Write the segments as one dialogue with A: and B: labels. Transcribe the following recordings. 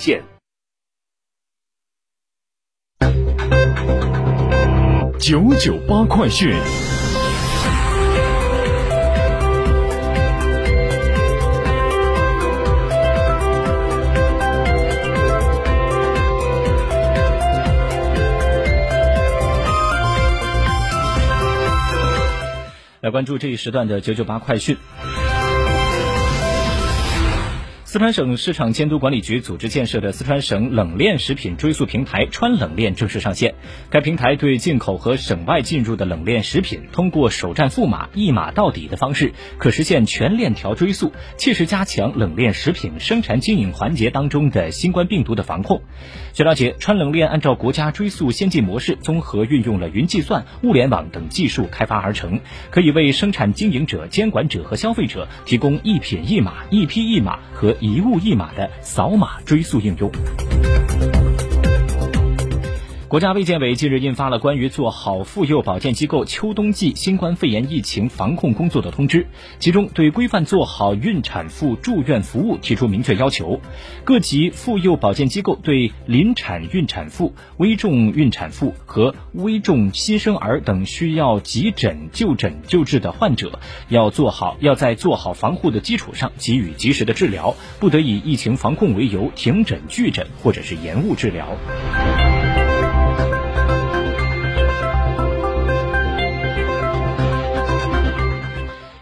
A: 献。
B: 九九八快讯。
C: 来关注这一时段的九九八快讯。四川省市场监督管理局组织建设的四川省冷链食品追溯平台“川冷链”正式上线。该平台对进口和省外进入的冷链食品，通过首站付码、一码到底的方式，可实现全链条追溯，切实加强冷链食品生产经营环节当中的新冠病毒的防控。据了解，川冷链按照国家追溯先进模式，综合运用了云计算、物联网等技术开发而成，可以为生产经营者、监管者和消费者提供一品一码、一批一码和一物一码的扫码追溯应用。国家卫健委近日印发了关于做好妇幼保健机构秋冬季新冠肺炎疫情防控工作的通知，其中对规范做好孕产妇住院服务提出明确要求。各级妇幼保健机构对临产孕产妇、危重孕产妇和危重新生儿等需要急诊就诊救治的患者，要做好要在做好防护的基础上给予及时的治疗，不得以疫情防控为由停诊拒诊或者是延误治疗。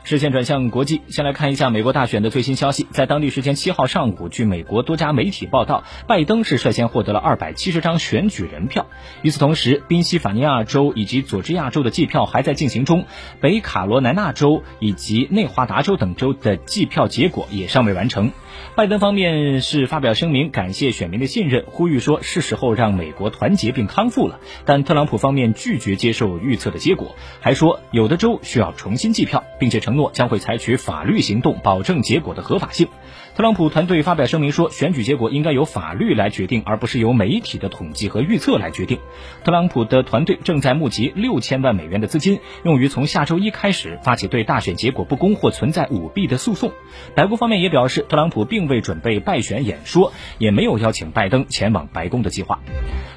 C: 视线转向国际，先来看一下美国大选的最新消息。在当地时间七号上午，据美国多家媒体报道，拜登是率先获得了二百七十张选举人票。与此同时，宾夕法尼亚州以及佐治亚州的计票还在进行中，北卡罗来纳州以及内华达州等州的计票结果也尚未完成。拜登方面是发表声明，感谢选民的信任，呼吁说是时候让美国团结并康复了。但特朗普方面拒绝接受预测的结果，还说有的州需要重新计票，并且承诺将会采取法律行动，保证结果的合法性。特朗普团队发表声明说，选举结果应该由法律来决定，而不是由媒体的统计和预测来决定。特朗普的团队正在募集六千万美元的资金，用于从下周一开始发起对大选结果不公或存在舞弊的诉讼。白宫方面也表示，特朗普并未准备败选演说，也没有邀请拜登前往白宫的计划。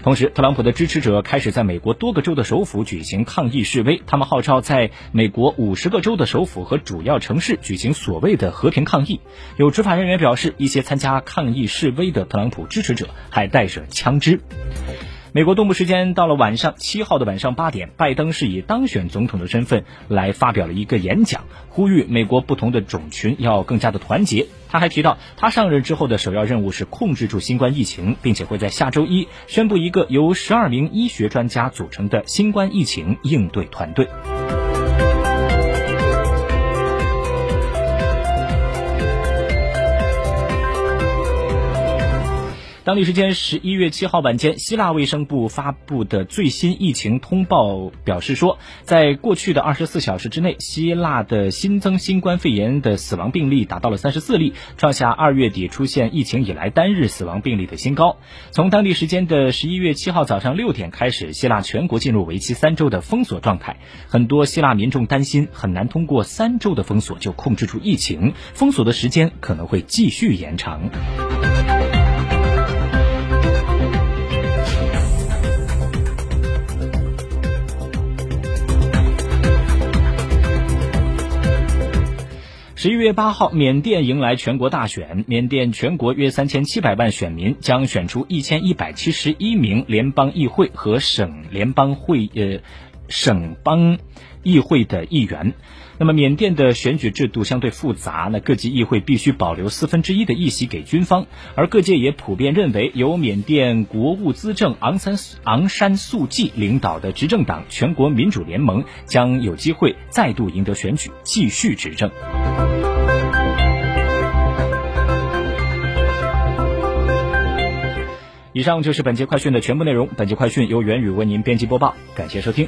C: 同时，特朗普的支持者开始在美国多个州的首府举行抗议示威，他们号召在美国五十个州的首府和主要城市举行所谓的和平抗议。有执法人员。表示，一些参加抗议示威的特朗普支持者还带着枪支。美国东部时间到了晚上七号的晚上八点，拜登是以当选总统的身份来发表了一个演讲，呼吁美国不同的种群要更加的团结。他还提到，他上任之后的首要任务是控制住新冠疫情，并且会在下周一宣布一个由十二名医学专家组成的新冠疫情应对团队。当地时间十一月七号晚间，希腊卫生部发布的最新疫情通报表示说，在过去的二十四小时之内，希腊的新增新冠肺炎的死亡病例达到了三十四例，创下二月底出现疫情以来单日死亡病例的新高。从当地时间的十一月七号早上六点开始，希腊全国进入为期三周的封锁状态。很多希腊民众担心很难通过三周的封锁就控制住疫情，封锁的时间可能会继续延长。十一月八号，缅甸迎来全国大选。缅甸全国约三千七百万选民将选出一千一百七十一名联邦议会和省联邦会呃省邦议会的议员。那么，缅甸的选举制度相对复杂，那各级议会必须保留四分之一的议席给军方，而各界也普遍认为，由缅甸国务资政昂山昂山素季领导的执政党全国民主联盟将有机会再度赢得选举，继续执政。以上就是本节快讯的全部内容。本节快讯由元宇为您编辑播报，感谢收听。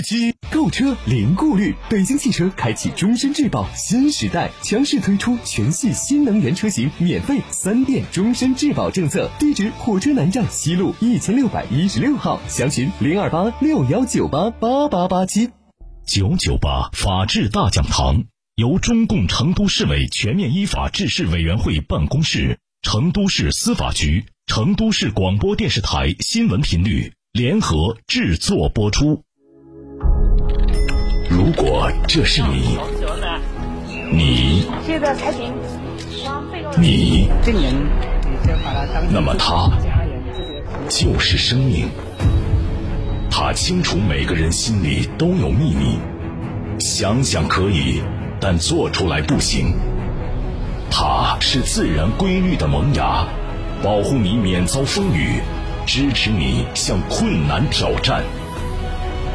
B: 机
D: 购车零顾虑，北京汽车开启终身质保新时代，强势推出全系新能源车型免费三电终身质保政策。地址：火车南站西路一千六百一十六号，详询零二八六幺九八八八八七。
E: 九九八法治大讲堂由中共成都市委全面依法治市委员会办公室、成都市司法局、成都市广播电视台新闻频率联合制作播出。如果这是你，你，你，那么他就是生命。他清楚每个人心里都有秘密，想想可以，但做出来不行。他是自然规律的萌芽，保护你免遭风雨，支持你向困难挑战。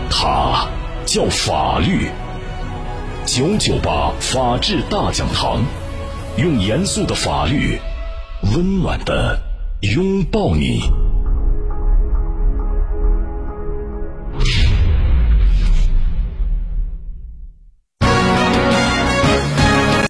E: 他。叫法律，九九八法治大讲堂，用严肃的法律，温暖的拥抱你。